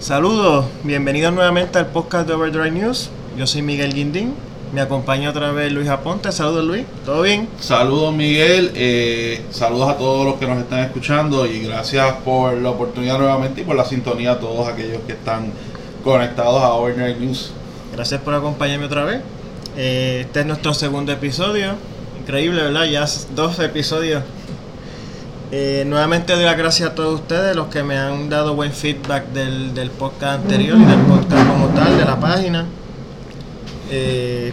Saludos, bienvenidos nuevamente al podcast de Overdrive News. Yo soy Miguel Guindín, me acompaña otra vez Luis Aponte. Saludos Luis, ¿todo bien? Saludos Miguel, eh, saludos a todos los que nos están escuchando y gracias por la oportunidad nuevamente y por la sintonía a todos aquellos que están conectados a Overdrive News. Gracias por acompañarme otra vez. Eh, este es nuestro segundo episodio. Increíble, ¿verdad? Ya dos episodios. Eh, nuevamente doy las gracias a todos ustedes, los que me han dado buen feedback del, del podcast anterior y del podcast como tal, de la página. Eh,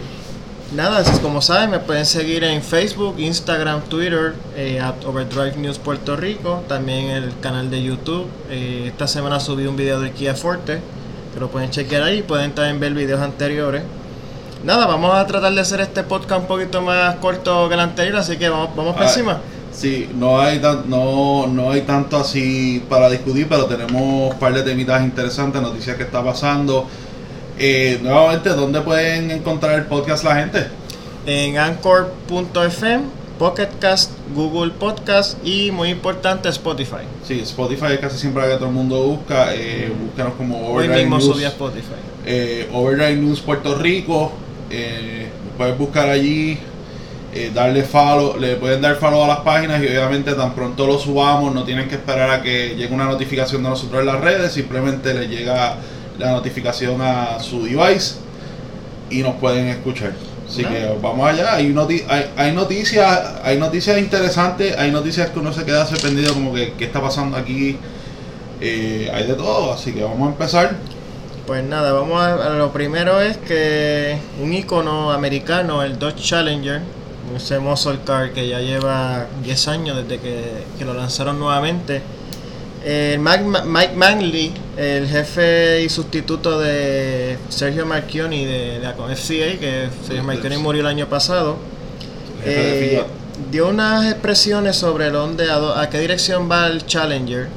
nada, como saben, me pueden seguir en Facebook, Instagram, Twitter, eh, at Overdrive News Puerto Rico, también el canal de YouTube. Eh, esta semana subí un video del Kia Forte, que lo pueden chequear ahí, pueden también ver videos anteriores. Nada, vamos a tratar de hacer este podcast un poquito más corto que el anterior, así que vamos, vamos por Ah, encima. Sí, no hay, tan- no, no hay tanto así para discutir, pero tenemos un par de temitas interesantes, noticias que está pasando. Eh, nuevamente, ¿dónde pueden encontrar el podcast la gente? En Anchor.fm, Pocketcast, Google Podcast y muy importante Spotify. Sí, Spotify es casi siempre la que todo el mundo busca. Eh, búscanos como Hoy Overdrive mismo News. subí a Spotify. eh, Overdrive News Puerto Rico. Eh, puedes buscar allí, eh, darle follow, le pueden dar follow a las páginas y obviamente tan pronto lo subamos, no tienen que esperar a que llegue una notificación de nosotros en las redes, simplemente le llega la notificación a su device y nos pueden escuchar. Así que vamos allá, hay, noti- hay, hay noticias, hay noticias interesantes, hay noticias que uno se queda sorprendido como que qué está pasando aquí. Eh, hay de todo, así que vamos a empezar. Pues nada, vamos a, a lo primero es que un icono americano, el Dodge Challenger, ese muscle car que ya lleva 10 años desde que, que lo lanzaron nuevamente. El Mike, Mike Manley, el jefe y sustituto de Sergio Marchioni de la FCA, que Sergio Marchioni murió el año pasado, eh, dio unas expresiones sobre dónde, a, a qué dirección va el Challenger.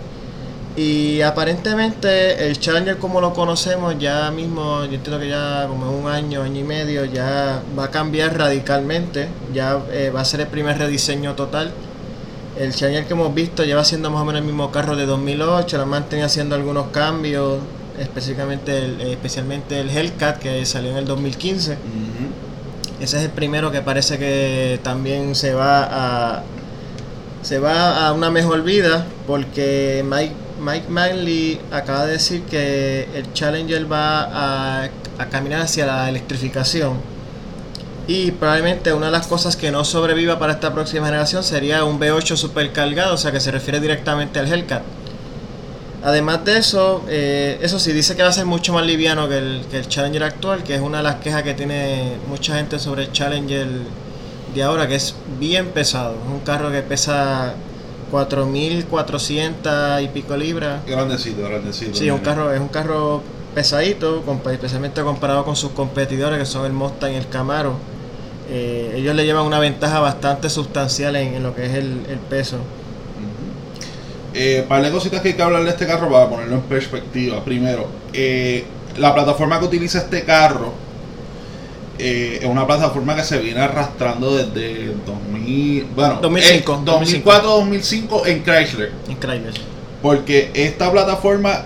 Y aparentemente el Challenger como lo conocemos ya mismo, yo entiendo que ya como en un año, año y medio, ya va a cambiar radicalmente. Ya eh, va a ser el primer rediseño total. El Challenger que hemos visto lleva siendo más o menos el mismo carro de 2008, la mantenía haciendo algunos cambios, específicamente el, eh, especialmente el Hellcat que salió en el 2015. Ujú. Ese es el primero que parece que también se va a se va a una mejor vida porque Mike Mike Manley acaba de decir que el Challenger va a, a caminar hacia la electrificación y probablemente una de las cosas que no sobreviva para esta próxima generación sería un V8 supercargado, o sea que se refiere directamente al Hellcat. Además de eso, eh, eso sí, dice que va a ser mucho más liviano que el, que el Challenger actual, que es una de las quejas que tiene mucha gente sobre el Challenger de ahora, que es bien pesado. Es un carro que pesa 4.400 y pico libras. Grandecito, grandecito. Sí, es un carro, es un carro pesadito, especialmente comparado con sus competidores que son el Mustang y el Camaro. Eh, ellos le llevan una ventaja bastante sustancial en, en lo que es el, el peso. Eh, par de cositas que hay que hablar de este carro para ponerlo en perspectiva. Primero, eh, la plataforma que utiliza este carro eh, es una plataforma que se viene arrastrando desde 2000, bueno, 2005, eh, 2004-2005 en Chrysler. Increíble. Porque esta plataforma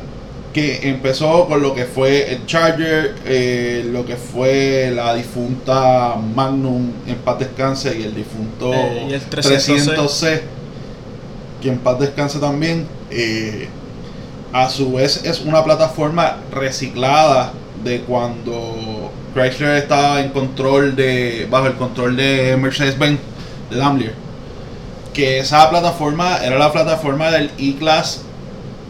que empezó con lo que fue el Charger, eh, lo que fue la difunta Magnum en paz descanse y el difunto Eh, y el 300C. 300C, que en paz descanse también. eh, a su vez es una plataforma reciclada de cuando Chrysler estaba en control de bajo el control de Mercedes-Benz de Daimler que esa plataforma era la plataforma del E-Class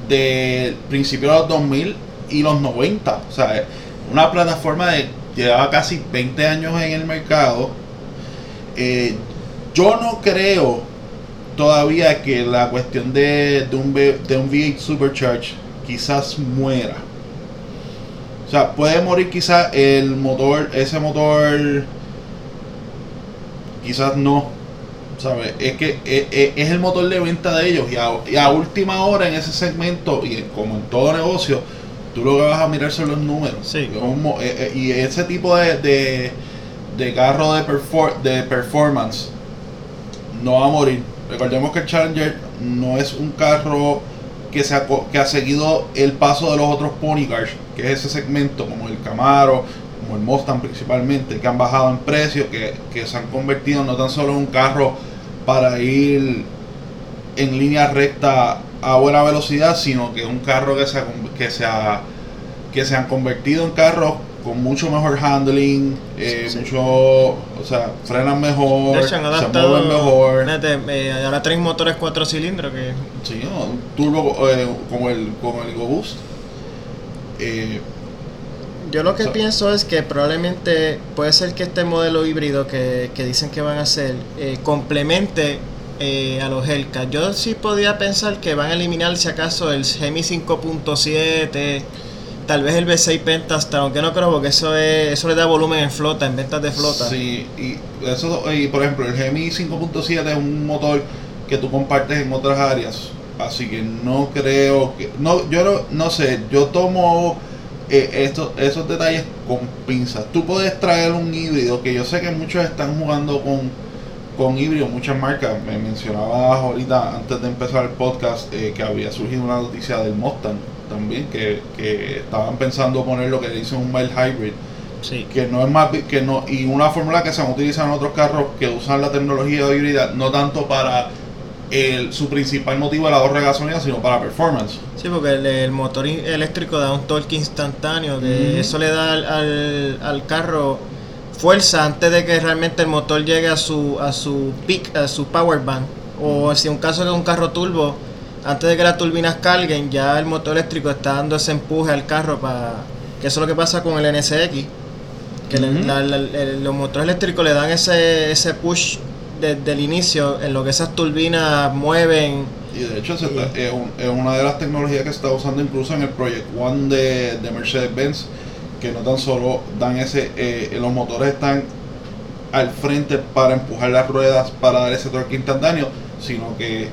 del principio de los 2000 y los 90. O sea, una plataforma de llevaba casi 20 años en el mercado. Eh, yo no creo todavía que la cuestión de, de un, de un V8 Supercharge quizás muera. O sea, puede morir quizás el motor, ese motor, quizás no. ¿Sabes? Es que es, es- es el motor de venta de ellos y a, y a última hora en ese segmento y como en todo negocio, tú lo que vas a mirar son los números. Sí. Como, eh, eh, y ese tipo de, de, de carro de, perfor- de performance no va a morir. Recordemos que el Challenger no es un carro que, se ha, que ha seguido el paso de los otros pony cars, que es ese segmento como el Camaro, como el Mustang principalmente, que han bajado en precio, que, que se han convertido no tan solo en un carro para ir en línea recta a buena velocidad, sino que es un carro que se, ha que se, ha- que se han convertido en carros con mucho mejor handling, eh, Sí. mucho, o sea, frenan mejor, hecho, se mueven mejor. fíjate, eh, ahora traen motores 4 cilindros que. Sí, ¿no? un turbo eh, como el como el Go Boost. Eh, Yo lo que So- pienso es que probablemente puede ser que este modelo híbrido que, que dicen que van a hacer eh, complemente eh, a los Hellcat. Yo sí podía pensar que van a eliminar si acaso el Gemi 5.7, tal vez el V6 Pentastar, aunque no creo porque eso es, eso le da volumen en flota, en ventas de flota. Sí, y eso y por ejemplo, el Gemi 5.7 es un motor que tú compartes en otras áreas, así que no creo que no yo no, no sé, yo tomo eh, estos esos detalles con pinzas. Tú puedes traer un híbrido que yo sé que muchos están jugando con con híbrido, muchas marcas. Me mencionabas ahorita antes de empezar el podcast eh, que había surgido una noticia del Mustang también que, que estaban pensando poner lo que le dicen un mild hybrid Sí. que no es más que no y una fórmula que se utiliza en otros carros que usan la tecnología híbrida no tanto para el, su principal motivo el ahorro de gasolina sino para performance. Sí, porque el, el motor eléctrico da un torque instantáneo, que eso le da al, al, al carro fuerza antes de que realmente el motor llegue a su a su peak, a su power band. O si un caso de un carro turbo, antes de que las turbinas carguen, ya el motor eléctrico está dando ese empuje al carro para que eso es lo que pasa con el NSX, que la- la- los motores eléctricos le dan ese ese push desde el inicio en lo que esas turbinas mueven. Y de hecho se está- es, un- es una de las tecnologías que se está usando incluso en el Project One de, de Mercedes-Benz que no tan solo dan ese eh, los motores están al frente para empujar las ruedas para dar ese torque instantáneo sino que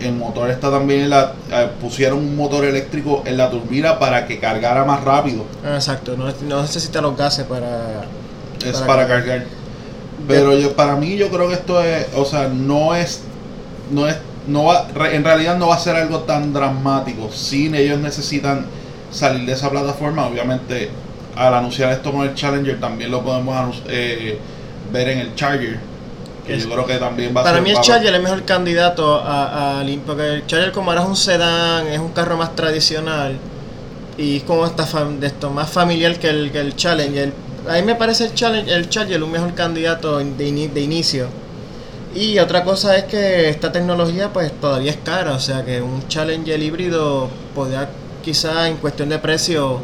el motor está también en la eh, pusieron un motor eléctrico en la turbina para que cargara más rápido. Ah, Exacto, no, no necesita los gases para... es Para para, cargar. Pero yo para mí yo creo que esto es o sea no es no es no va re- en realidad no va a ser algo tan dramático sin ellos necesitan salir de esa plataforma obviamente al anunciar esto con el Challenger también lo podemos eh, ver en el Charger que Es- yo creo que también va a Para ser mí el Charger es el mejor candidato a, a porque el Charger como ahora es un sedán, es un carro más tradicional y es como hasta fam- de esto, más familiar que el, que el Challenger. A mí me parece el Challenger, el Charger un mejor candidato de, ini- de inicio. Y otra cosa es que esta tecnología pues todavía es cara, o sea que un Challenger híbrido podría quizá en cuestión de precio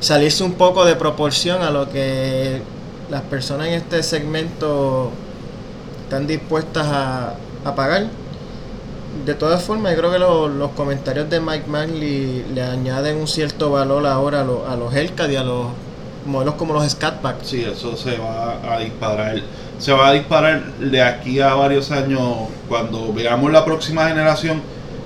salirse un poco de proporción a lo que las personas en este segmento están dispuestas a, a pagar. De todas formas, yo creo que lo- los comentarios de Mike Manley le añaden un cierto valor ahora a, lo- a los Hellcat y a los modelos como los Scatback. Sí, eso se va a disparar. Se va a disparar de aquí a varios años. Cuando veamos la próxima generación,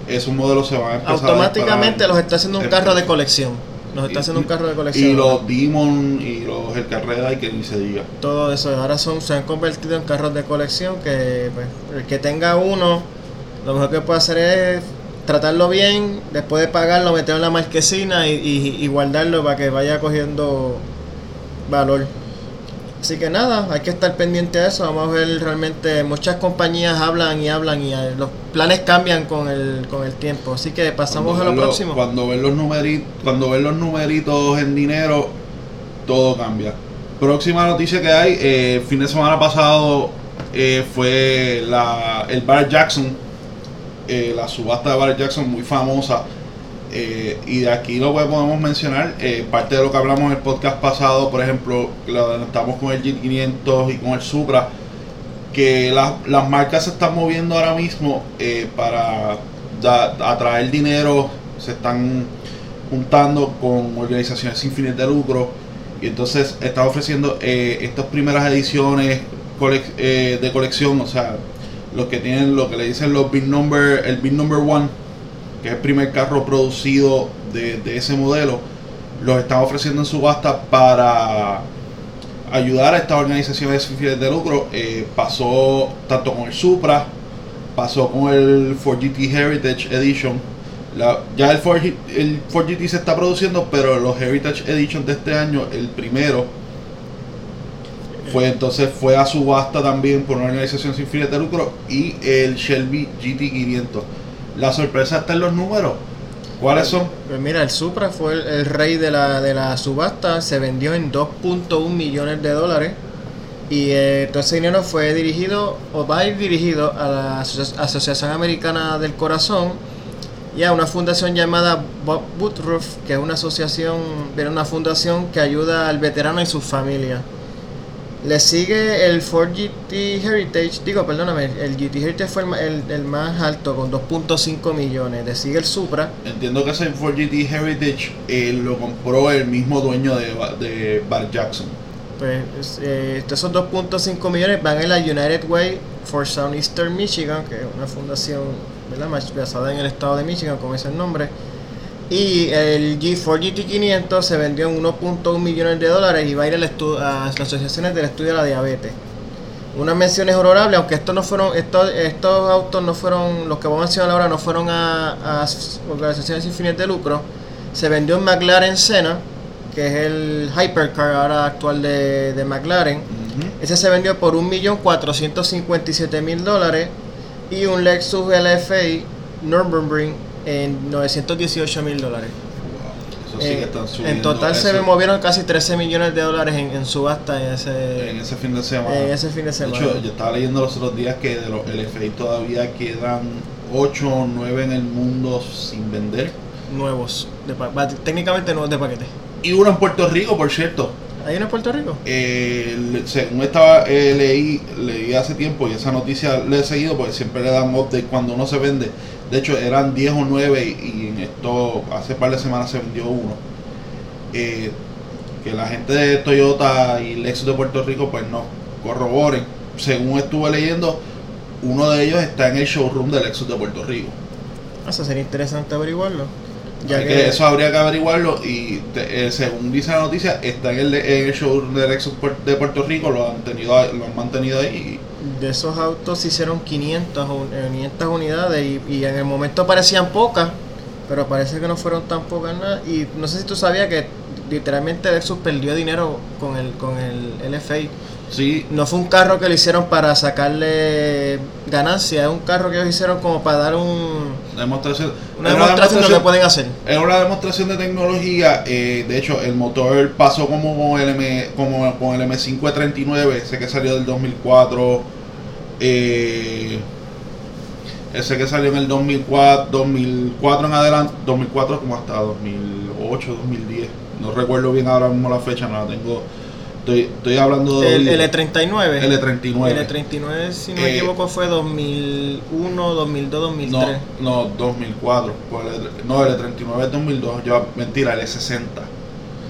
esos modelos se van a empezar Automáticamente a los está haciendo un carro de precio. colección. Nos está Y- haciendo un carro de colección. Y los Demon y los El Carrera y que ni se diga. todo eso ahora son se han convertido en carros de colección que pues, el que tenga uno lo mejor que puede hacer es tratarlo bien después de pagarlo meterlo en la marquesina y, y- y guardarlo para que vaya cogiendo valor así que nada hay que estar pendiente de eso vamos a ver realmente muchas compañías hablan y hablan y eh, los planes cambian con el con el tiempo así que pasamos a Cuando lo ven los- próximo Cuando ven los numeritos, cuando ven los numeritos en dinero, todo cambia. Próxima noticia que hay, eh, el fin de semana pasado eh, fue la, el Bar Jackson, eh, la subasta de Bar Jackson muy famosa. Eh, y de aquí lo que podemos mencionar, eh, parte de lo que hablamos en el podcast pasado, por ejemplo, lo estamos con el G500 y con el Supra, que las, las marcas se están moviendo ahora mismo eh, para atraer dinero, se están juntando con organizaciones sin fines de lucro y entonces están ofreciendo estas primeras ediciones de colección, o sea, los que tienen lo que le dicen los big number, el big number one, que es el primer carro producido de, ese modelo, los están ofreciendo en subasta para ayudar a estas organizaciones sin fines de lucro. Eh, pasó tanto con el Supra, pasó con el Ford GT Heritage Edition, ya el Ford, G- el Ford GT se está produciendo, pero los Heritage Edition de este año, el primero, fue entonces fue a subasta también por una organización sin fines de lucro y el Shelby GT500. La sorpresa está en los números. ¿Cuáles son? Pues mira, el Supra fue el, rey de la, de la subasta, se vendió en 2.1 millones de dólares y eh, todo ese dinero fue dirigido o va a ir dirigido a la Aso- Asociación Americana del Corazón y a una fundación llamada Bob Woodruff, que es una asociación, una fundación que ayuda al veterano y su familia. Le sigue el Ford GT Heritage, digo, perdóname, el GT Heritage fue el, el- el más alto con 2.5 millones. Le sigue el Supra Entiendo que ese Ford GT Heritage eh, lo compró el mismo dueño de, de Bar Jackson. Pues es- eh, esos 2.5 millones van en la United Way for Southeastern Michigan, que es una fundación ¿verdad? Basada en el estado de Michigan, como es el nombre. Y el G4 GT500 se vendió en 1.1 millones de dólares y va a ir estu- a las asociaciones del estudio de la diabetes. Unas menciones honorables, aunque estos no fueron, estos, estos autos no fueron, los que voy a mencionar ahora no fueron a, a organizaciones sin fines de lucro. Se vendió en McLaren Senna, que es el hypercar ahora actual de, de McLaren. Ese se vendió por 1.457.000 dólares y un Lexus LFA Nürburgring en 918.000 dólares. Wow, eso sí Eh, que están subiendo. en total se eso movieron casi 13 millones de dólares en, en subasta en ese, en ese fin de semana. en ese fin de De semana. hecho, yo estaba leyendo los otros días que de los LFI todavía quedan 8 o 9 en el mundo sin vender. nuevos, de técnicamente nuevos de paquete. Y uno en Puerto Rico, por cierto. ¿Hay uno en Puerto Rico? Eh, según estaba eh, leí, leí hace tiempo y esa noticia le he seguido porque siempre le dan update cuando uno se vende. De hecho, eran 10 o 9 y, y en esto hace par de semanas se vendió uno. Eh, que la gente de Toyota y Lexus de Puerto Rico pues no corroboren. Según estuve leyendo, uno de ellos está en el showroom de Lexus de Puerto Rico. Eso sería interesante averiguarlo. Ya que, que eso habría que averiguarlo y te- eh, según dice la noticia, está en el, en el showroom de Lexus de Puerto Rico, lo han, tenido, lo han mantenido ahí. de esos autos se hicieron 500, un- eh, 500 unidades y, y en el momento parecían pocas, pero parece que no fueron tan pocas nada. Y no sé si tú sabías que literalmente Lexus perdió dinero con el, con el LFA. Sí, No fue un carro que lo hicieron para sacarle ganancia, es un carro que ellos hicieron como para dar un, demostración. una era demostración de lo que pueden hacer. Era una demostración de tecnología. eh, de hecho, el motor pasó como con el, M, como con el M539, ese que salió del 2004. eh, ese que salió en el 2004, 2004 en adelante, 2004 como hasta 2008, 2010. No recuerdo bien ahora mismo la fecha, no la tengo. Estoy, estoy hablando de. El L39. L39. L39, si no me Eh, equivoco, fue 2001, 2002, 2003. No, no, 2004. pues el- no, el 39 es 2002. Yo, mentira, el 60.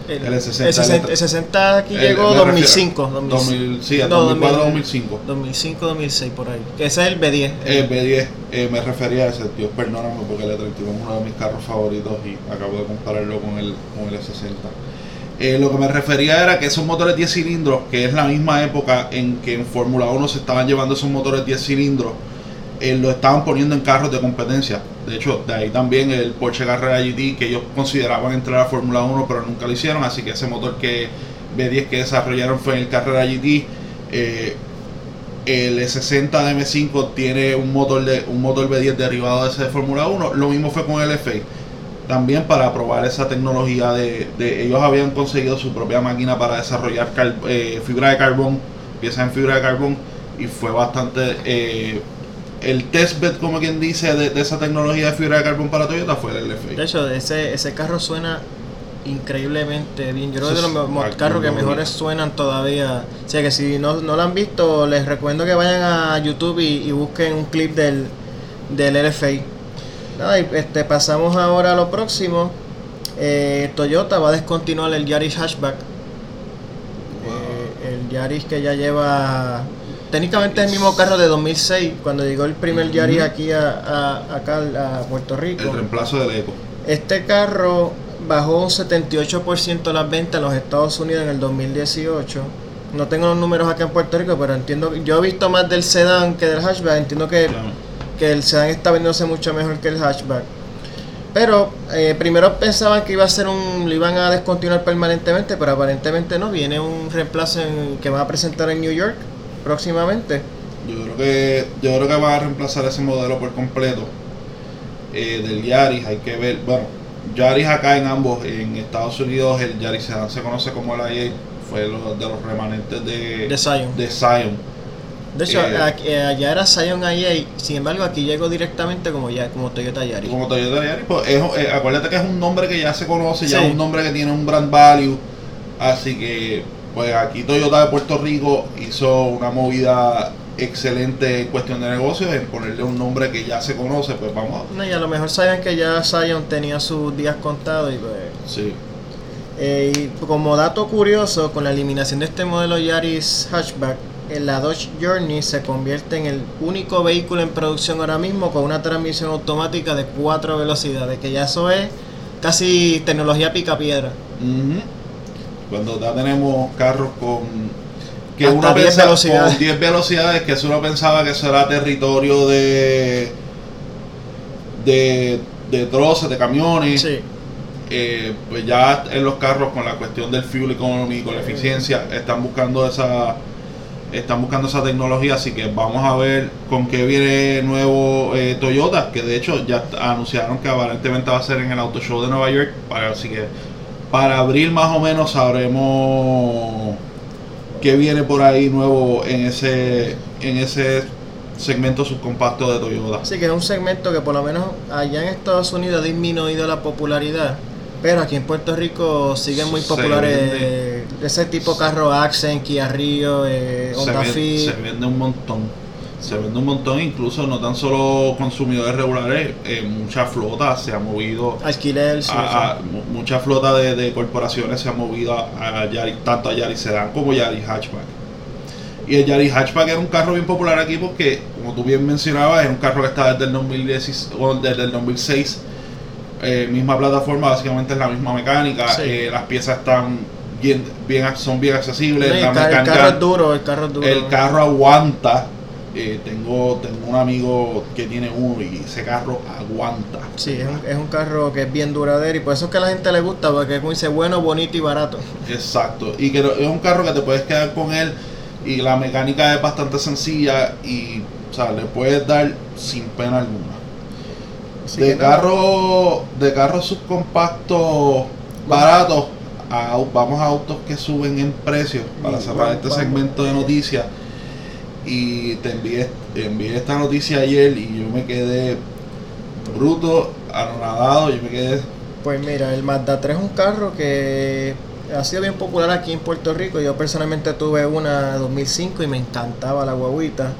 El, el el 60, 60, el 60 aquí llegó me 2005. refiero- 2005, 2000, sí, No, 2004 2000. 2005. 2005, 2006, por ahí. Que ese es el B10. El B10, eh, me refería a ese, Dios perdóname porque el E31 es uno de mis carros favoritos y acabo de compararlo con el, con el E60. Eh, lo que me refería era que esos motores 10 cilindros, que es la misma época en que en Fórmula 1 se estaban llevando esos motores 10 cilindros, eh, lo estaban poniendo en carros de competencia. De hecho, de ahí también el Porsche Carrera GT, que ellos consideraban entrar a Fórmula 1, pero nunca lo hicieron. Así que ese motor que B10 que desarrollaron fue en el Carrera GT. Eh, el E60 de M5 tiene un motor de un motor B10 derivado de ese de Fórmula 1. Lo mismo fue con el FA. También para probar esa tecnología de, de- ellos habían conseguido su propia máquina para desarrollar car- eh, fibra de carbón, piezas en fibra de carbón y fue bastante eh, el testbed como quien dice de, de esa tecnología de fibra de carbón para Toyota fue el De LFA. hecho, ese, ese carro suena increíblemente bien. Yo creo que es de los carros que mejores suenan todavía. O sea que si no, no lo han visto, les recomiendo que vayan a YouTube y, y busquen un clip del, del LFA. Nada, y, este, pasamos ahora a lo próximo. Eh, Toyota va a descontinuar el Yaris Hatchback. Eh, el Yaris que ya lleva. Técnicamente es el mismo carro de 2006, cuando llegó el primer Yaris aquí a, a- acá a Puerto Rico. El reemplazo del Eco. Este carro bajó un 78% las ventas en los Estados Unidos en el 2018. No tengo los números acá en Puerto Rico, pero entiendo yo he visto más del sedán que del hatchback. Entiendo que, Claro. Que el sedán está vendiéndose mucho mejor que el hatchback. Pero eh, primero pensaban que iba a ser un, lo iban a descontinuar permanentemente, pero aparentemente no. Viene un reemplazo en- que van a presentar en New York próximamente. Yo creo que yo creo que van a reemplazar ese modelo por completo eh, del Yaris. Hay que ver, bueno, Yaris acá en ambos, en Estados Unidos el Yaris Sedan se conoce como el IA, fue lo- de los remanentes de, De de Zion. De hecho, Eh, aquí- eh, allá era Scion IA, sin embargo aquí llegó directamente como ya como Toyota Yaris. Como Toyota Yaris, pues es- eh, acuérdate que es un nombre que ya se conoce, ya es un nombre que tiene un brand value. Así que, pues aquí Toyota de Puerto Rico hizo una movida excelente en cuestión de negocios, en ponerle un nombre que ya se conoce, pues vamos a... No, y a lo mejor sabían que ya Scion tenía sus días contados y pues... Sí. Eh, y como dato curioso, con la eliminación de este modelo Yaris hatchback, la Dodge Journey se convierte en el único vehículo en producción ahora mismo con una transmisión automática de cuatro velocidades, que ya eso es casi tecnología pica piedra. Cuando ya tenemos carros con que Hasta uno 10 pensa- velocidades. con 10 velocidades que eso uno pensaba que eso era territorio de de, de troces, de camiones, Sí, eh, pues ya en los carros con la cuestión del fuel economy, con la eficiencia, están buscando esa están buscando esa tecnología, así que vamos a ver con qué viene nuevo eh, Toyota, que de hecho ya anunciaron que aparentemente va a ser en el Auto Show de Nueva York, para, así que para abril más o menos sabremos qué viene por ahí nuevo en ese en ese segmento subcompacto de Toyota. así que es un segmento que por lo menos allá en Estados Unidos ha disminuido la popularidad, pero aquí en Puerto Rico siguen muy populares ese tipo carro Accent, Kia Rio, eh, se, Honda ven- Fit. se vende un montón. Se vende un montón, incluso no tan solo consumidores regulares, eh, mucha flota se ha movido, Alquiler, sí, a, a- mu- mucha flota de, de corporaciones se ha movido a, a Yaris, tanto a Yaris Sedan como Yaris Hatchback. Y el Yaris Hatchback era un carro bien popular aquí porque, como tú bien mencionabas, es un carro que está desde el 2016, o desde el 2006, eh, misma plataforma, básicamente es la misma mecánica, Sí. eh, las piezas están bien, bien, son bien accesibles, la el, ca- el mecánica- carro es duro, el carro es duro. el carro aguanta. Eh, tengo, tengo un amigo que tiene uno y ese carro aguanta. Sí, es un, es un carro que es bien duradero y por eso es que a la gente le gusta, porque es como dice, bueno, bonito y barato. Exacto. Y que es un carro que te puedes quedar con él y la mecánica es bastante sencilla y o sea, le puedes dar sin pena alguna. Así de carro de carros subcompactos baratos a vamos a autos que suben en precio para cerrar este segmento de noticias y te envié, te envié esta noticia ayer y yo me quedé bruto, anonadado, yo me quedé Pues mira, el Mazda 3 es un carro que ha sido bien popular aquí en Puerto Rico. Yo personalmente tuve una 2005 y me encantaba la guaguita.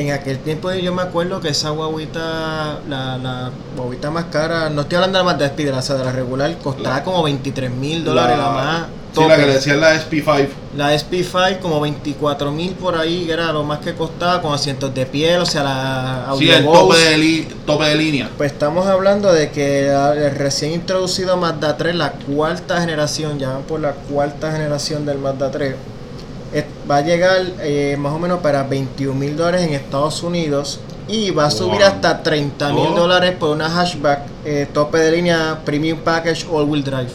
En aquel tiempo yo me acuerdo que esa guaguita, la, la guaguita más cara, no estoy hablando de la Mazda Speed, la, de la regular, costaba La- como 23 mil dólares la, más. sí, la que le decían la SP5 La SP5 como 24 mil por ahí, que era lo más que costaba, con asientos de piel, o sea, la sí, Audio el Bose. tope de, li- tope de línea Pues estamos hablando de que la- el recién introducido Mazda 3, la cuarta generación, ya van por la cuarta generación del Mazda 3, es- va a llegar eh, más o menos para 21 mil dólares en Estados Unidos y va a subir hasta 30 mil Oh. dólares por una hatchback eh, tope de línea Premium Package All Wheel Drive.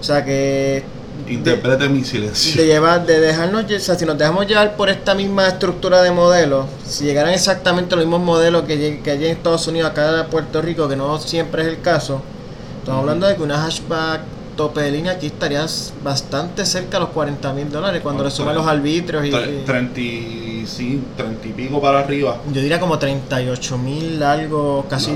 O sea que interprete mi silencio de llevar, de dejarnos, o sea, si nos dejamos llevar por esta misma estructura de modelos, si llegaran exactamente los mismos modelos que, que hay en Estados Unidos, acá en Puerto Rico, que no siempre es el caso, estamos hablando de que una hatchback tope de línea aquí estarías bastante cerca a los 40 mil dólares cuando le suman los arbitrios y, Tre- y- 35, 30 y pico para arriba yo diría como 38 mil algo casi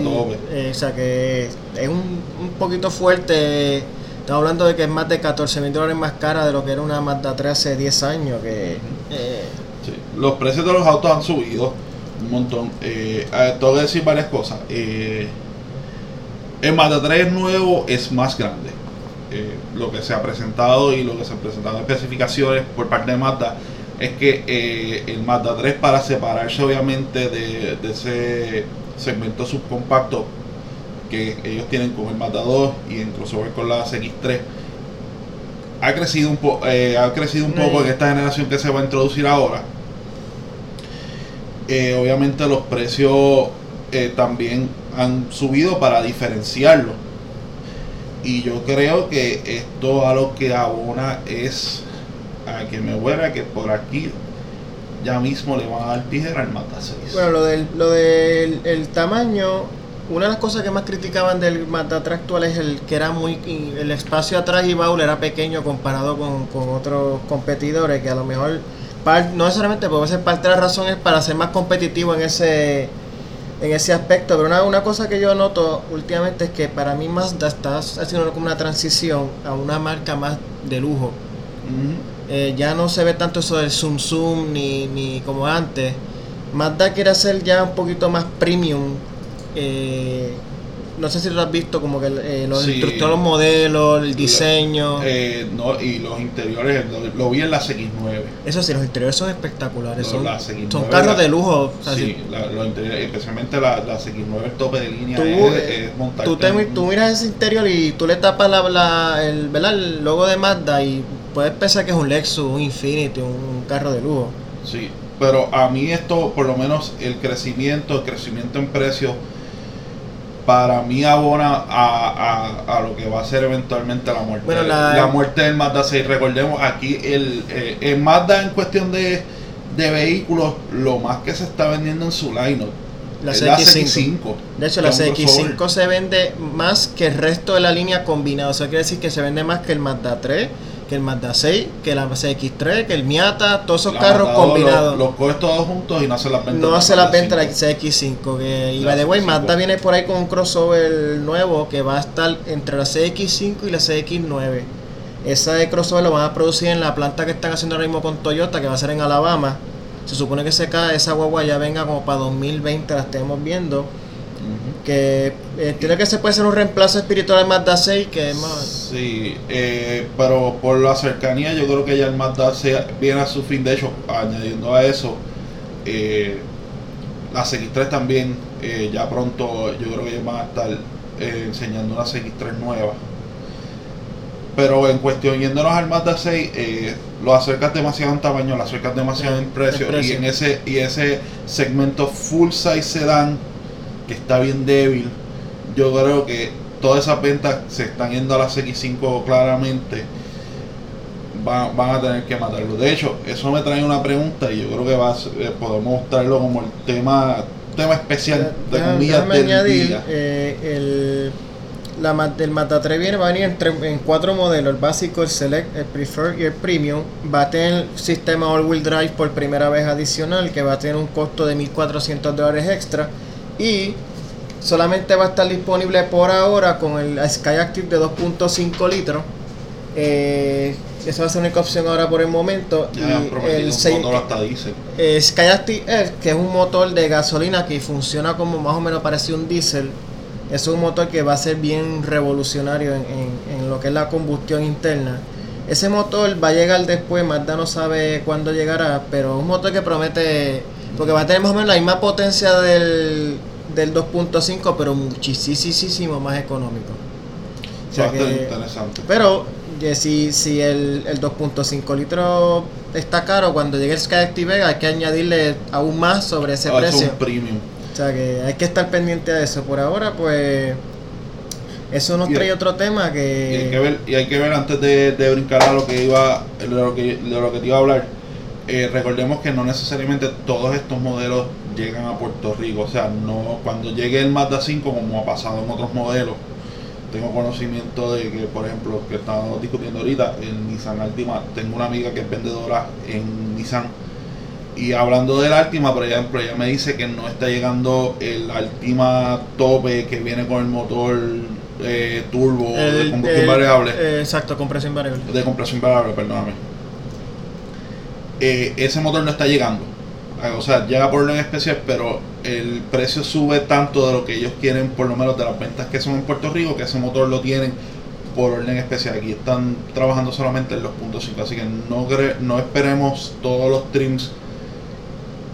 eh, o sea que es un, un poquito fuerte estamos hablando de que es más de 14 mil dólares más cara de lo que era una Mazda 3 hace 10 años que eh, Sí, Los precios de los autos han subido un montón. Eh, eh, tengo que decir varias cosas. Eh, el Mazda 3 nuevo es más grande. Eh, lo que se ha presentado y lo que se han presentado en especificaciones por parte de Mazda es que eh, el Mazda 3 para separarse obviamente de, de ese segmento subcompacto que ellos tienen con el Mazda 2 y en crossover con la CX3 ha crecido un, po- eh, ha crecido un poco en esta generación que se va a introducir ahora. Obviamente los precios también han subido para diferenciarlo. Y yo creo que esto a lo que abona es a que me huela que por aquí ya mismo le van a dar tijera al Mazda 6. Bueno, lo del, lo del el tamaño, una de las cosas que más criticaban del Mazda 3 actual es el que era muy. El espacio atrás y baúl era pequeño comparado con, con otros competidores que a lo mejor. no necesariamente puede ser parte de la razón es para ser más competitivo en ese en ese aspecto pero una, una cosa que yo noto últimamente es que para mí Mazda está haciendo como una transición a una marca más de lujo eh, ya no se ve tanto eso del zoom zoom ni, ni como antes. Mazda quiere hacer ya un poquito más premium. eh, no sé si lo has visto, como que eh, los, Sí. los modelos, el diseño. Eh, no, y los interiores, lo, lo vi en la CX9. Eso sí, los interiores son espectaculares. Son, la CX9, son carros la- de lujo. o sea, sí, si la- los interiores, especialmente la, la CX9, el tope de línea tú, es, eh, es tú, te- en- tú miras ese interior y tú le tapas la, el, ¿verdad? el logo de Mazda y puedes pensar que es un Lexus, un Infinity, un carro de lujo. Sí, pero a mí esto, por lo menos el crecimiento, el crecimiento en precio, para mí abona a, a, a lo que va a ser eventualmente la muerte. Bueno, la- muerte del Mazda 6. Recordemos, aquí el, eh, el Mazda en cuestión de, de vehículos, lo más que se está vendiendo en su lineup La es la CX5. CX5. De hecho, la es un CX5 crossover. se vende más que el resto de la línea combinado. O sea, quiere decir que se vende más que el Mazda 3, que el Mazda 6, que la CX3, que el Miata, todos esos La carros Matador, combinados. Los, los coges todos juntos y no hace las ventas. no de hace la Mazda venta de la 5. CX5. Que, y La the way, CX5. Mazda viene por ahí con un crossover nuevo que va a estar entre la CX5 y la CX9. Ese crossover lo van a producir en la planta que están haciendo ahora mismo con Toyota, que va a ser en Alabama. Se supone que se cae, esa guagua ya venga como para 2020, la estemos viendo. Que eh, tiene que se puede ser un reemplazo espiritual al Mazda 6, que es más. Sí, eh, pero por la cercanía yo creo que ya el Mazda se viene a su fin. De hecho, añadiendo a eso, eh, la CX3 también, eh, ya pronto yo creo que ellos van a estar eh, enseñando una CX3 nueva. Pero en cuestión, yéndonos al Mazda 6, eh, lo acercas demasiado en tamaño, lo acercas demasiado en precio, En precio. y en ese y ese segmento full size sedán que está bien débil, yo creo que todas esas ventas se están yendo a la CX5 claramente. Van, van a tener que matarlo. De hecho, eso me trae una pregunta y yo creo que va a eh, podemos traerlo como el tema tema especial de comillas del añadir, día. eh, el, la, el Mazda 3 viene, va a venir en, tre- en cuatro modelos: el básico, el select, el prefer y el premium. Va a tener sistema all-wheel drive por primera vez adicional, que va a tener un costo de 1.400 dólares extra. Y solamente va a estar disponible por ahora con el Skyactiv de 2.5 litros. Eh, esa va a ser la única opción ahora por el momento. Ya y prometido el un seis- motor hasta diésel. eh, Skyactiv Air, que es un motor de gasolina que funciona como más o menos parece un diésel. Es un motor que va a ser bien revolucionario en, en- en lo que es la combustión interna. Ese motor va a llegar después, Mazda no sabe cuándo llegará, pero es un motor que promete, porque va a tener más o menos la misma potencia del, del 2.5, pero muchísimo más económico. O sea Va a estar que- interesante. pero que si, si el, el 2.5 litros está caro, cuando llegue el Skyactiv hay que añadirle aún más sobre ese Ah, es precio. un premium. O sea que hay que estar pendiente de eso. Por ahora, pues, eso nos Y- trae otro tema Y hay que que... ver, y hay que ver antes de, de brincar a lo que iba, de lo que, de lo que te iba a hablar. eh, recordemos que no necesariamente todos estos modelos llegan a Puerto Rico. O sea, no cuando llegue el Mazda 5, como ha pasado en otros modelos, tengo conocimiento de que, por ejemplo, que estamos discutiendo ahorita, el Nissan Altima, tengo una amiga que es vendedora en Nissan. Y hablando del Altima, por ejemplo, ella me dice que no está llegando el Altima tope que viene con el motor eh, turbo de combustión el- variable eh, exacto, compresión variable. de compresión variable, perdóname. Eh, ese motor no está llegando. Ah, O sea, llega por orden especial, pero el precio sube tanto de lo que ellos quieren, por lo menos de las ventas que son en Puerto Rico, que ese motor lo tienen por orden especial. Aquí están trabajando solamente en los puntos 5, así que no, no esperemos todos los trims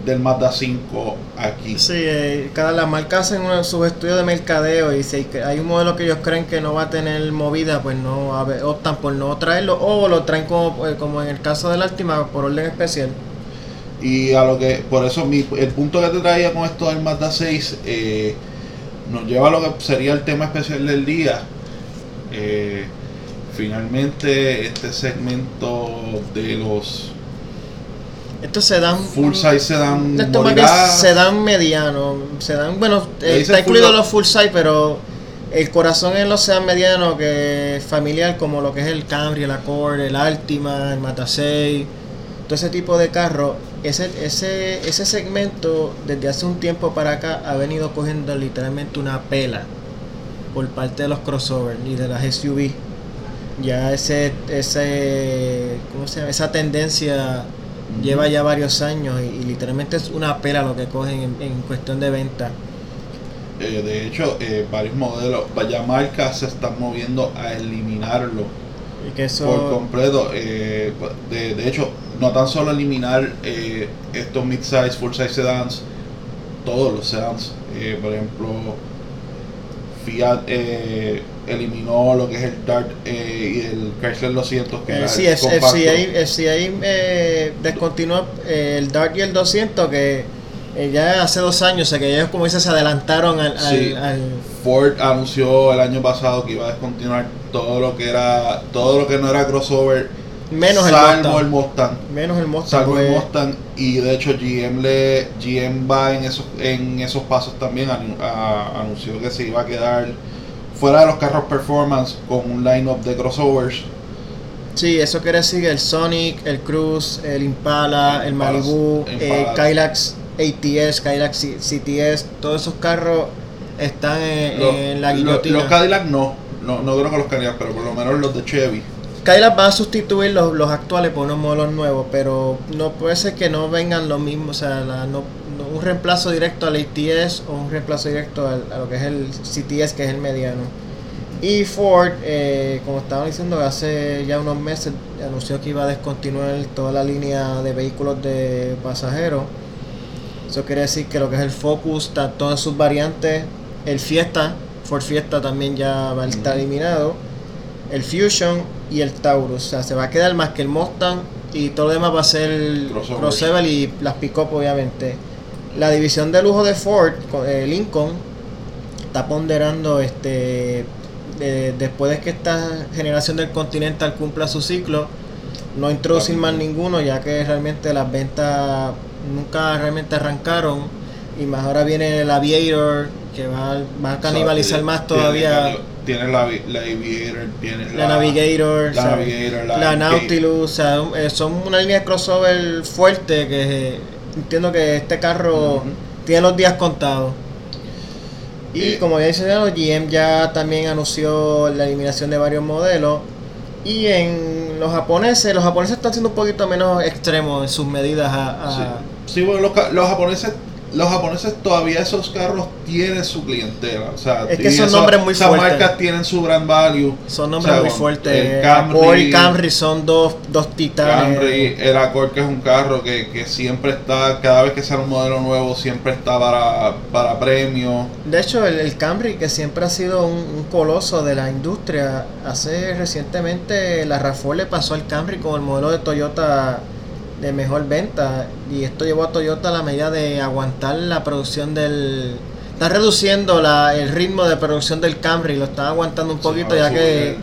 del Mazda 5 aquí. Sí, eh, cada la marca hacen sus estudios de mercadeo y si hay, un modelo que ellos creen que no va a tener movida, pues no a optan por no traerlo o lo traen como, eh, como en el caso del Altima por orden especial. Y a lo que, por eso mi, el punto que te traía con esto del Mazda 6, eh, nos lleva a lo que sería el tema especial del día. Eh, finalmente este segmento de los estos se dan full size se dan estos más bien se dan mediano bueno eh, está incluido los full size pero el corazón en los sedan medianos que es familiar como lo que es el Camry el Accord el Altima el Mata 6 todo ese tipo de carro ese, ese, ese segmento desde hace un tiempo para acá ha venido cogiendo literalmente una pela por parte de los crossovers y de las SUV ya ese ese ¿cómo se llama? esa tendencia lleva ya varios años y, literalmente es una pela lo que cogen en, cuestión de venta. Eh, de hecho eh, varios modelos varias marcas se están moviendo a eliminarlo por completo eh, de, de, hecho no tan solo eliminar estos mid-size full size sedans todos los sedans por ejemplo Fiat eh, eliminó lo que es el Dart eh, y el Chrysler 200 que eh, sí, el FCA, eh, descontinuó el Dart y el 200 que ya hace dos años, o sea que ellos como dice se adelantaron al, Ford anunció el año pasado que iba a descontinuar todo lo que era todo lo que no era crossover menos el Mustang. Menos el Mustang. Salvo el pues. Mustang. Y de hecho GM le GM va en esos, en esos pasos también. anunció que se iba a quedar fuera de los carros performance con un line-up de crossovers. Sí, eso quiere decir el Sonic, el Cruise, el Impala, el, Malibu, el eh, Kylax ATS, Kylax CTS, todos esos carros están en, la guillotina. Los, Cadillac no, no, no creo que los Cadillac, pero por lo menos los de Chevy. Skylar va a sustituir los, los, actuales por unos modelos nuevos, pero no puede ser que no vengan los mismos, o sea, no, un reemplazo directo al ATS o un reemplazo directo a lo que es el CTS, que es el mediano. Y Ford, eh, como estaba diciendo, hace ya unos meses anunció que iba a descontinuar toda la línea de vehículos de pasajeros. Eso quiere decir que lo que es el Focus, todas sus variantes, el Fiesta, Ford Fiesta también ya va a estar eliminado el Fusion y el Taurus. O sea, se va a quedar más que el Mustang y todo lo demás va a ser el crossover y las pick-up, obviamente. La división de lujo de Ford, eh, Lincoln, está ponderando este después de que esta generación del Continental cumpla su ciclo, no introducir más ninguno, ya que realmente las ventas nunca realmente arrancaron. Y más ahora viene el Aviator, que va, va a canibalizar más todavía tiene la, la Aviator, tiene la, Navigator, la, Nautilus, eh, son una línea de crossover fuerte que entiendo que este carro tiene los días contados. Y eh. como ya dice GM ya también anunció la eliminación de varios modelos. Y en los japoneses, los japoneses están siendo un poquito menos extremos en sus medidas a... Sí, bueno, los, los japoneses los japoneses todavía esos carros tienen su clientela. O sea, es que son nombres muy fuertes. Esas marcas tienen su gran value. Son nombres muy fuertes. El Camry, Camry son dos, dos titanes. Camry, el Accord que es un carro que, que, siempre está, cada vez que sale un modelo nuevo, siempre está para, para premio. De hecho, el, Camry que siempre ha sido un, coloso de la industria, hace recientemente la RAV4 le pasó al Camry con el modelo de Toyota de mejor venta. Y esto llevó a Toyota a la medida de aguantar la producción del está reduciendo la, el ritmo de producción del Camry lo está aguantando un poquito ya que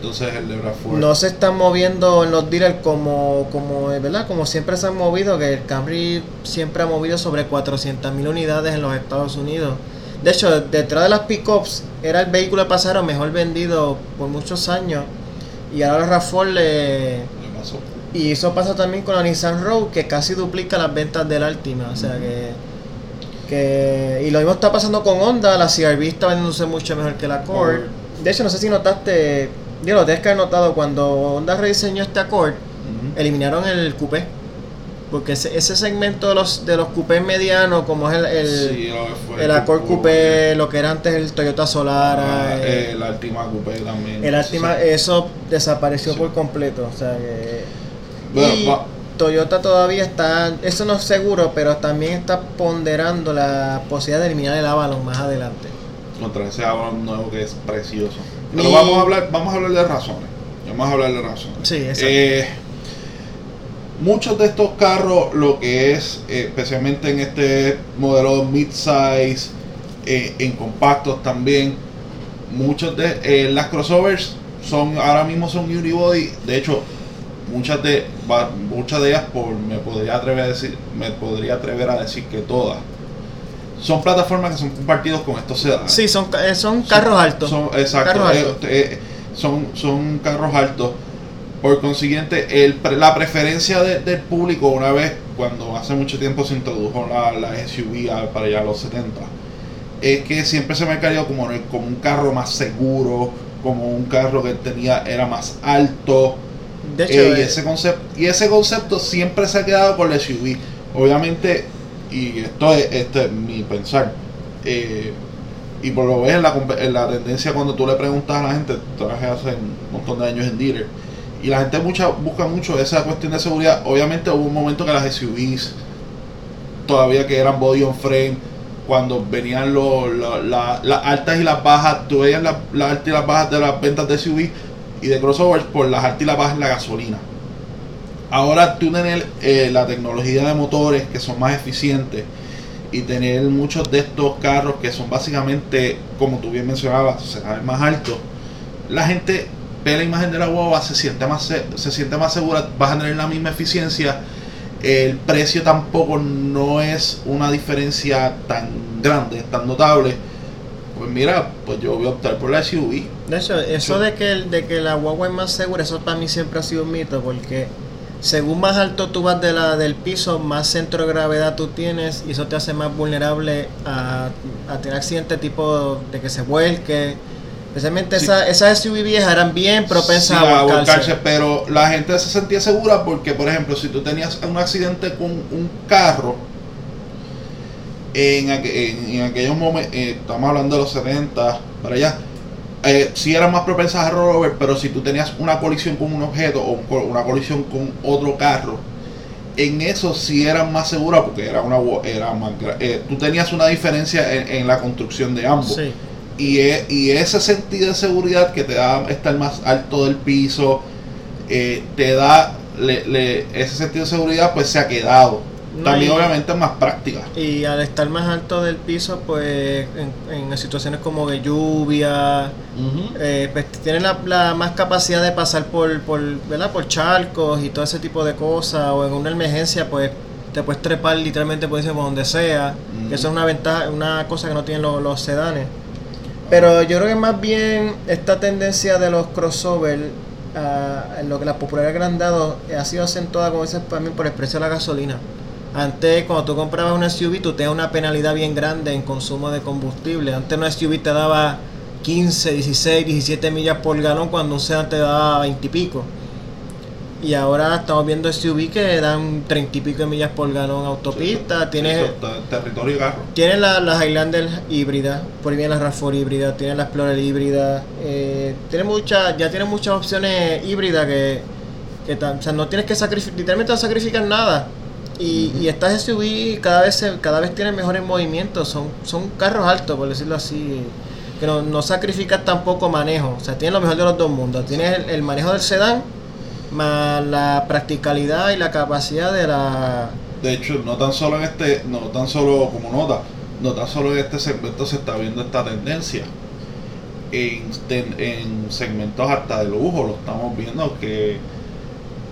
no se están moviendo en los dealers como como verdad como siempre se han movido que el Camry siempre ha movido sobre 400.000 unidades en los Estados Unidos. De hecho detrás de las pickups era el vehículo de pasajero mejor vendido por muchos años y ahora RAV4 le, le pasó y eso pasa también con la Nissan Rogue, que casi duplica las ventas del Altima. O sea que, que. Y lo mismo está pasando con Honda. La CRV está vendiéndose mucho mejor que la Accord. De hecho, no sé si notaste. Digo, lo tienes que haber notado. Cuando Honda rediseñó este Accord, eliminaron el coupé. Porque ese, ese, segmento de los de los coupés medianos, como es el, el, el Accord Coupé, lo que era antes el Toyota Solar, ah, eh, el Altima Coupé también. El Altima, eso desapareció por completo. O sea que y Toyota todavía está, eso no es seguro, pero también está ponderando la posibilidad de eliminar el Avalon más adelante. Contra ese Avalon nuevo que es precioso. Pero vamos a hablar, vamos a hablar de razones. Vamos a hablar de razones. Sí, exacto. Eh, muchos de estos carros, lo que es, eh, especialmente en este modelo mid-size, eh, en compactos también. Muchos de eh, las crossovers son ahora mismo son unibody. De hecho, muchas de muchas de ellas por me podría atrever a decir me podría atrever a decir que todas son plataformas que son compartidos con estos sedanes. Sí, son, eh, son carros altos. Son, exacto, Carros eh, altos. eh, son, son carros altos. Por consiguiente, el, la preferencia de- del público, una vez cuando hace mucho tiempo se introdujo la, la SUV para allá a los 70, es que siempre se me cayó como, en el- como un carro más seguro, como un carro que tenía era más alto. De hecho, Eh, y, eh, ese concepto, y ese concepto siempre se ha quedado con la SUV. Obviamente, y esto es, esto es mi pensar, eh, y por lo ves en la, en la tendencia cuando tú le preguntas a la gente, trabajé hace un montón de años en dealer, y la gente mucha, busca mucho esa cuestión de seguridad. Obviamente hubo un momento que las SUVs, todavía que eran body on frame, cuando venían la- la- las altas y las bajas, tú veías las las altas y las bajas de las ventas de SUV y de crossovers por las altas y las bajas en la gasolina. Ahora tú tener eh, la tecnología de motores que son más eficientes y tener muchos de estos carros que son básicamente, como tú bien mencionabas, será más altos, la gente ve la imagen de la guagua, se siente más, se, se siente más segura, vas a tener la misma eficiencia, el precio tampoco no es una diferencia tan grande, tan notable. Pues mira, pues yo voy a optar por la SUV. De hecho, eso de que, el- de que la guagua es más segura, eso para mí siempre ha sido un mito, porque según más alto tú vas de la, del piso, más centro de gravedad tú tienes y eso te hace más vulnerable a, a tener accidentes tipo de que se vuelque. Especialmente Sí. esa- esas SUV viejas eran bien propensas Sí, a volcarse. pero la gente se sentía segura porque, por ejemplo, si tú tenías un accidente con un carro, en, aqu- en, en aquellos momentos, estamos hablando de los 70, para allá, eh, sí eran más propensas a rollover, pero si tú tenías una colisión con un objeto o una colisión con otro carro, en eso sí eran más seguras porque era una era más eh, tú tenías una diferencia en, en la construcción de ambos Sí. y, e- y ese sentido de seguridad que te da estar más alto del piso, eh, te da le- le- ese sentido de seguridad, pues se ha quedado. No, También, y- obviamente, es más práctica. Y al estar más alto del piso, pues en, en situaciones como de lluvia, eh, pues tiene la, la más capacidad de pasar por, por, ¿verdad? por charcos y todo ese tipo de cosas, o en una emergencia, pues te puedes trepar literalmente por por donde sea, que eso es una ventaja, una cosa que no tienen los, los sedanes. Pero yo creo que más bien esta tendencia de los crossover, en lo que la popularidad que le han dado, ha sido acentuada, como dices, también por el precio de la gasolina. Antes, cuando tú comprabas una SUV, tú tenías una penalidad bien grande en consumo de combustible. Antes una SUV te daba 15, 16, 17 millas por galón, cuando un sedán te daba 20 y pico. Y ahora estamos viendo SUV que dan 30 y pico de millas por galón autopista. Tienes, Eso está- territorio carro. tienes la- las Highlander híbridas, por ahí viene la RAV4 híbrida, tienes la Explorer híbrida, eh, tiene muchas, ya tiene muchas opciones híbridas que, que o sea, no tienes que sacrificar, literalmente no sacrificar nada. Y, y estas SUV cada vez cada vez tienen mejores movimientos, son, son carros altos, por decirlo así, que no, no sacrificas tampoco manejo, o sea, tienes lo mejor de los dos mundos, tienes el, manejo del sedán, más la practicalidad y la capacidad de la... De hecho, no tan solo en este, no tan solo como nota, no tan solo en este segmento se está viendo esta tendencia. En, en segmentos hasta de lujo lo estamos viendo que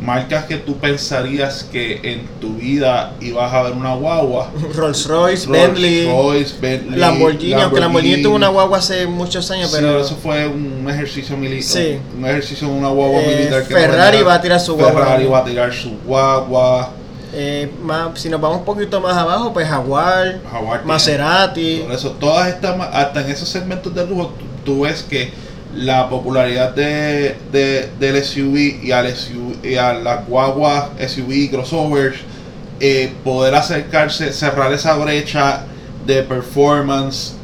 marcas que tú pensarías que en tu vida ibas a ver una guagua. Rolls Royce, Rolls Bentley, Royce, Bentley, Lamborghini, aunque Lamborghini tuvo una guagua hace muchos años, Sí, pero eso fue un ejercicio militar. Sí. Un ejercicio de una guagua Eh, militar. que Ferrari no va a tirar su guagua. Ferrari va a tirar su guagua. eh, más, si nos vamos un poquito más abajo, pues Jaguar, Jaguar Maserati, Por eso, todas estas, hasta en esos segmentos de lujo, tú, tú ves que la popularidad de, de, del SUV y, al SUV y a las guaguas SUV crossovers, eh, poder acercarse, cerrar esa brecha de performance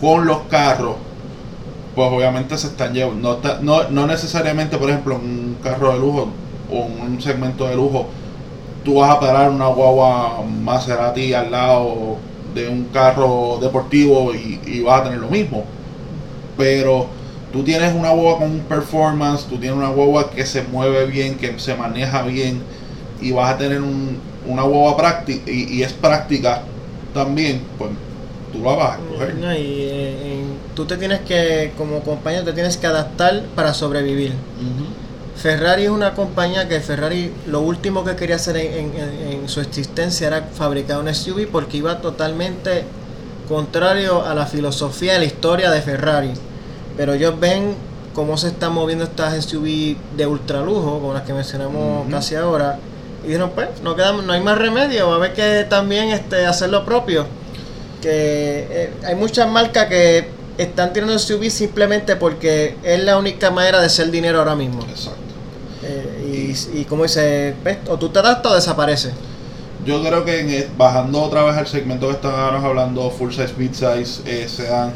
con los carros, pues obviamente se están llevando. No, no, no necesariamente, por ejemplo, un carro de lujo o un segmento de lujo, tú vas a parar una guagua Maserati al lado de un carro deportivo y, y vas a tener lo mismo. Pero tú tienes una guagua con un performance, tú tienes una guagua que se mueve bien, que se maneja bien y vas a tener un- una guagua práctica y, y es práctica también, pues tú la vas a coger. No, y eh, tú te tienes que, como compañía, te tienes que adaptar para sobrevivir. Ferrari es una compañía que Ferrari lo último que quería hacer en, en- en- en su existencia era fabricar un SUV porque iba totalmente contrario a la filosofía y la historia de Ferrari. Pero ellos ven cómo se están moviendo estas SUV de ultralujo, como las que mencionamos casi ahora. Y dijeron, pues, no, queda, no hay más remedio, va a haber que también este, hacer lo propio. Que eh, hay muchas marcas que están tirando SUV simplemente porque es la única manera de hacer dinero ahora mismo. Exacto. Eh, y, y como dice, ves, o tú te adaptas o desaparece. Yo creo que en el- bajando otra vez al segmento que estábamos hablando, full size, mid size, eh, sedan,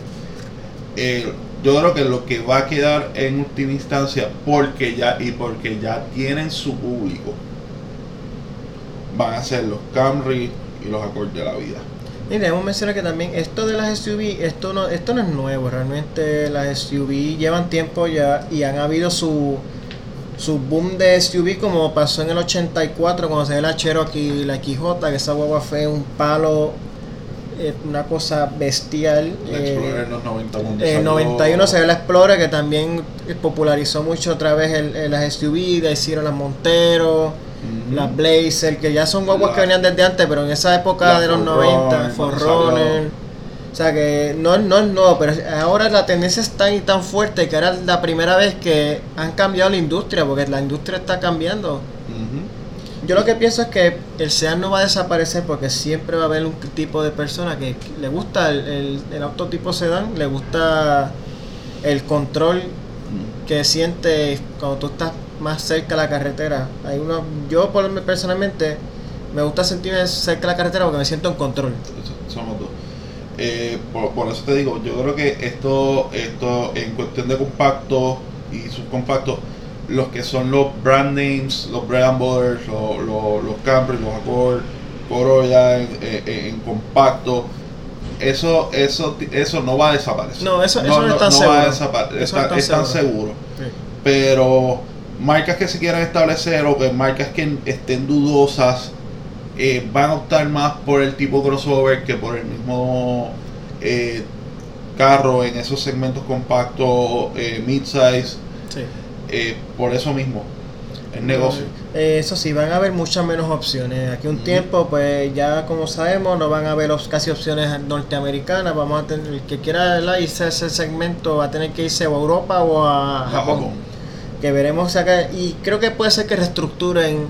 eh, yo creo que lo que va a quedar en última instancia, porque ya y porque ya tienen su público, van a ser los Camry y los Accord de la vida. Y debemos mencionar que también esto de las SUV, esto no, esto no es nuevo, realmente las SUV llevan tiempo ya y han habido su, su boom de SUV como pasó en el 84 cuando se ve la Cherokee la Quijota, que esa guagua fue un palo, eh, una cosa bestial. La eh, Explorer en los 90 cuando En el salió- 91 se ve la Explorer que también popularizó mucho otra vez el, el- las SUV, de hicieron las Montero, las Blazer, que ya son guaguas La- que venían desde antes, pero en esa época de los 90, Forerunner, cuando Forerunner. O sea que no, no es nuevo, pero ahora la tendencia es tan y tan fuerte que ahora es la primera vez que han cambiado la industria, porque la industria está cambiando. Yo lo que pienso es que el sedán no va a desaparecer porque siempre va a haber un tipo de persona que le gusta el, el, el auto tipo sedán, le gusta el control que siente cuando tú estás más cerca de la carretera. Hay uno, yo por personalmente me gusta sentirme cerca de la carretera porque me siento en control. Somos dos. Eh, por, por eso te digo, yo creo que esto, esto en cuestión de compactos y subcompactos, los que son los brand names, los brand Brothers, los, los, los Camry, los Accord, Corolla en, en- en compacto, eso, eso, eso no va a desaparecer. No, eso- eso no es tan va a seguro. desaparecer. Eso no Está- es tan es tan seguro. seguro pero marcas que se quieran establecer o que marcas que estén dudosas eh, van a optar más por el tipo crossover que por el mismo eh, carro en esos segmentos compactos eh, mid-size Sí. Eh, por eso mismo es negocio Eh, eso sí, van a haber muchas menos opciones. Aquí un tiempo, pues ya como sabemos, no van a haber op- casi opciones norteamericanas. Vamos a tener, el que quiera ¿verdad? irse a ese segmento va a tener que irse o a Europa o a Japón. Japón. Que veremos acá. Y creo que puede ser que reestructuren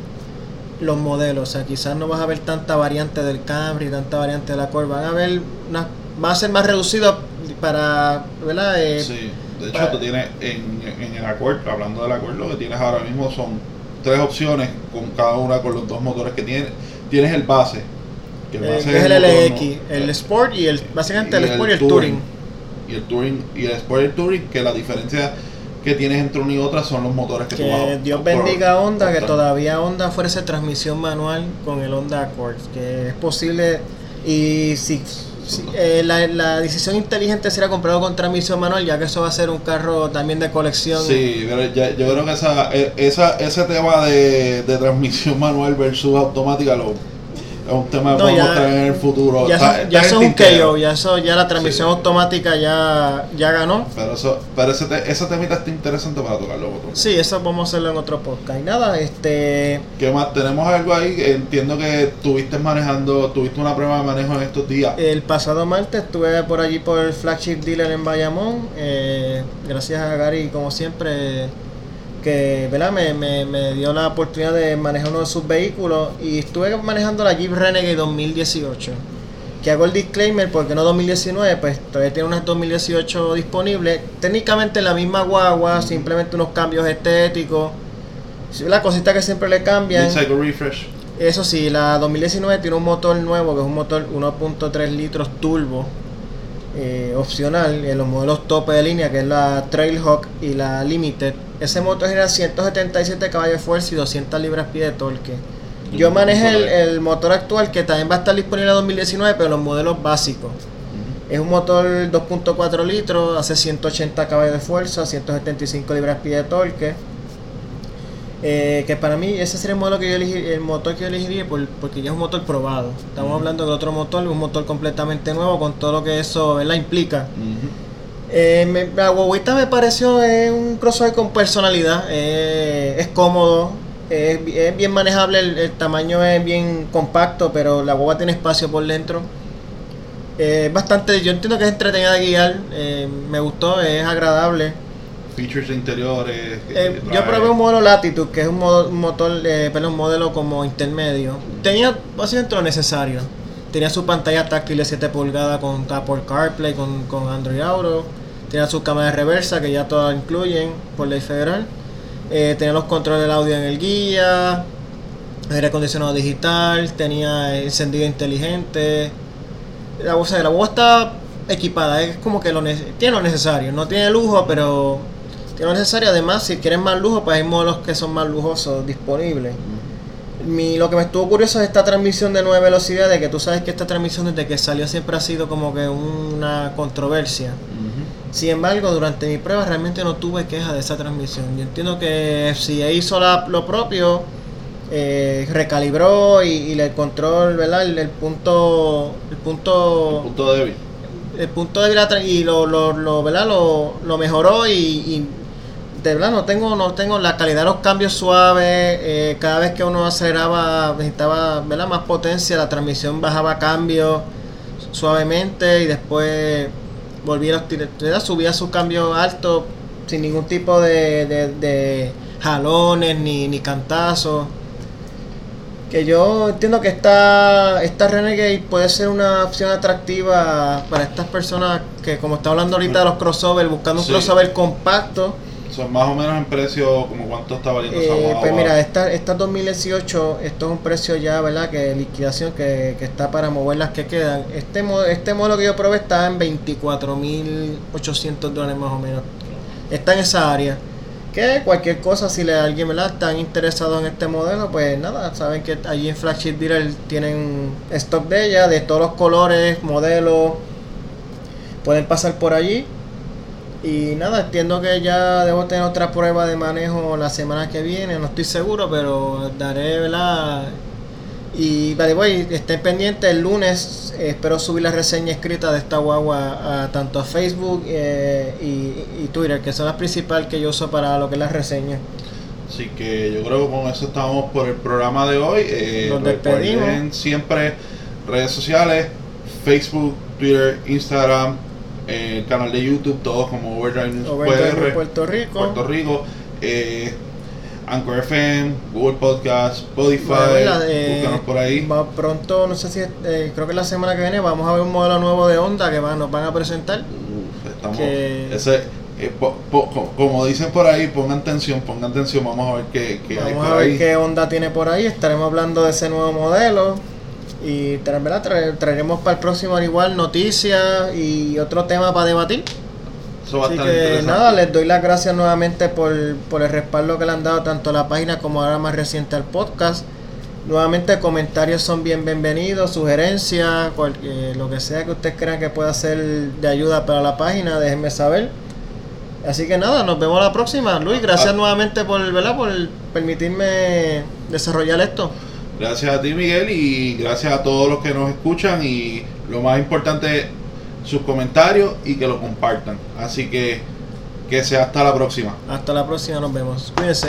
los modelos. O sea, quizás no vas a ver tanta variante del Camry, tanta variante de la Accord. Van a ver, una, va a ser más reducido para, ¿verdad? Eh, Sí, de hecho tú tienes en, en el Accord, hablando del Accord, lo que tienes ahora mismo son tres opciones con cada una con los dos motores que tienes. Tienes el base, que el eh, base que es el LX, el Sport y el, básicamente y el Sport y el Touring. Y el Touring y el Sport y el Touring, que la diferencia que tienes entre una y otra son los motores que, tú vas Que Dios bendiga a Honda, que todavía Honda ofrece transmisión manual con el Honda Accord, que es posible y si, eh, la, la decisión inteligente será comprarlo con transmisión manual, ya que eso va a ser un carro también de colección. Sí, pero ya- yo creo que esa, e- esa, ese tema de, de transmisión manual versus automática lo, es un tema que No, podemos ya- traer en el futuro. Ya, Está- eso, está ya en eso es un. KO, ya eso ya la transmisión Sí. automática ya, ya ganó. Pero, eso, pero ese, te- ese temita está interesante para tocarlo. otro. Sí, eso vamos a hacerlo en otro podcast. Y nada, este ¿Qué más? Tenemos algo ahí. Entiendo que estuviste manejando, tuviste una prueba de manejo en estos días. El pasado martes estuve por allí por el flagship dealer en Bayamón. eh, gracias a Gary, como siempre, que ¿verdad? Me, me, me dio la oportunidad de manejar uno de sus vehículos. Y estuve manejando la Jeep Renegade 2018. Que hago el disclaimer porque no 2019, pues todavía tiene unas 2018 disponibles. Técnicamente la misma guagua, simplemente unos cambios estéticos. La cosita que siempre le cambian. Refresh. Eso sí, la 2019 tiene un motor nuevo que es un motor 1.3 litros turbo eh, opcional en los modelos tope de línea que es la Trailhawk y la Limited. Ese motor genera 177 caballos de fuerza y 200 libras-pie de torque. Yo manejé el, el motor actual que también va a estar disponible en 2019 pero los modelos básicos. Es un motor 2.4 litros, hace 180 caballos de fuerza, 175 libras-pie de torque. Eh, que para mí ese sería el modelo que yo el motor que yo elegiría por- porque ya es un motor probado. Estamos hablando de otro motor, un motor completamente nuevo con todo lo que eso ¿verdad? implica. Eh, me- la guaguita me pareció eh, un crossover con personalidad, eh, es cómodo, es, bi- es bien manejable, el, el tamaño es bien compacto, pero la guagua tiene espacio por dentro. Eh, bastante, yo entiendo que es entretenida de guiar, eh, me gustó, es agradable. Features interiores. Eh, yo probé un modelo Latitude, que es un, modo- un motor, eh, perdón, un modelo como intermedio. Tenía básicamente lo necesario. Tenía su pantalla táctil de 7 pulgadas con Apple CarPlay, con, con Android Auto. Tenía su cámara de reversa, que ya todas incluyen por ley federal. Eh, tenía los controles del audio en el guía. Aire acondicionado digital. Tenía encendido inteligente. La voz, la voz está equipada, es como que lo tiene lo necesario. No tiene lujo, pero tiene lo necesario. Además, si quieren más lujo, pues hay modelos que son más lujosos disponibles. Mi, lo que me estuvo curioso es esta transmisión de 9 velocidades, que tú sabes que esta transmisión desde que salió siempre ha sido como que una controversia. Sin embargo, durante mi prueba realmente no tuve queja de esa transmisión. Yo entiendo que FCA hizo la- lo propio, eh, recalibró y, y el control, ¿verdad? El, el punto, el punto, Punto débil. el punto vibra- y lo, lo, lo, ¿verdad? lo, lo mejoró y, y de verdad no tengo no tengo la calidad de los cambios suaves eh, cada vez que uno aceleraba necesitaba ¿verdad? más potencia la transmisión bajaba cambios suavemente y después volvía a subía sus cambios altos sin ningún tipo de, de, de jalones ni, ni cantazos que yo entiendo que esta, esta Renegade puede ser una opción atractiva para estas personas que, como está hablando ahorita de los crossovers, buscando un Sí. crossover compacto. Son más o menos en precio, como cuánto está valiendo esa Eh, pues mira, esta, esta 2018, esto es un precio ya, ¿verdad? Que liquidación que, que está para mover las que quedan. Este, este modelo que yo probé está en 24.800 dólares más o menos. Está en esa área. Que cualquier cosa, si le alguien ¿verdad? están interesado en este modelo, pues nada, saben que allí en Flagship Dealer tienen stock de ella, de todos los colores, modelos. Pueden pasar por allí. Y nada, entiendo que ya debo tener otra prueba de manejo la semana que viene, no estoy seguro, pero daré, ¿verdad? Y the way, estén pendientes el lunes, eh, espero subir la reseña escrita de esta guagua a, tanto a Facebook eh, y, y Twitter, que son las principales que yo uso para lo que es la reseña. Así que yo creo que con eso estamos por el programa de hoy. Eh, Nos despedimos. siempre redes sociales, Facebook, Twitter, Instagram, eh, el canal de YouTube, todos como Overdrive News Overdrive PR, Puerto Rico. Puerto Rico, eh, Anchor FM, Google Podcast, Spotify, Bueno, ¿verdad? Eh, búscanos por ahí. va pronto, no sé si, eh, creo que la semana que viene vamos a ver un modelo nuevo de Honda que van, nos van a presentar. Uf, estamos, que- ese, eh, po- po- co- como dicen por ahí, pongan atención, pongan atención, vamos a ver qué, qué hay Vamos por a ver ahí. qué onda tiene por ahí. Estaremos hablando de ese nuevo modelo. Y traeremos para el próximo al igual noticias y otro tema para debatir. Eso Así que nada, les doy las gracias nuevamente por, por el respaldo que le han dado tanto a la página como ahora más reciente al podcast. Nuevamente comentarios son bien bienvenidos, sugerencias, eh, lo que sea que ustedes crean que pueda ser de ayuda para la página, déjenme saber. Así que nada, nos vemos la próxima. Luis, gracias Ah. nuevamente por, ¿verdad? por permitirme desarrollar esto. Gracias a ti, Miguel, y gracias a todos los que nos escuchan. Y lo más importante, sus comentarios y que lo compartan. Así que que sea hasta la próxima. Hasta la próxima, nos vemos. Cuídense.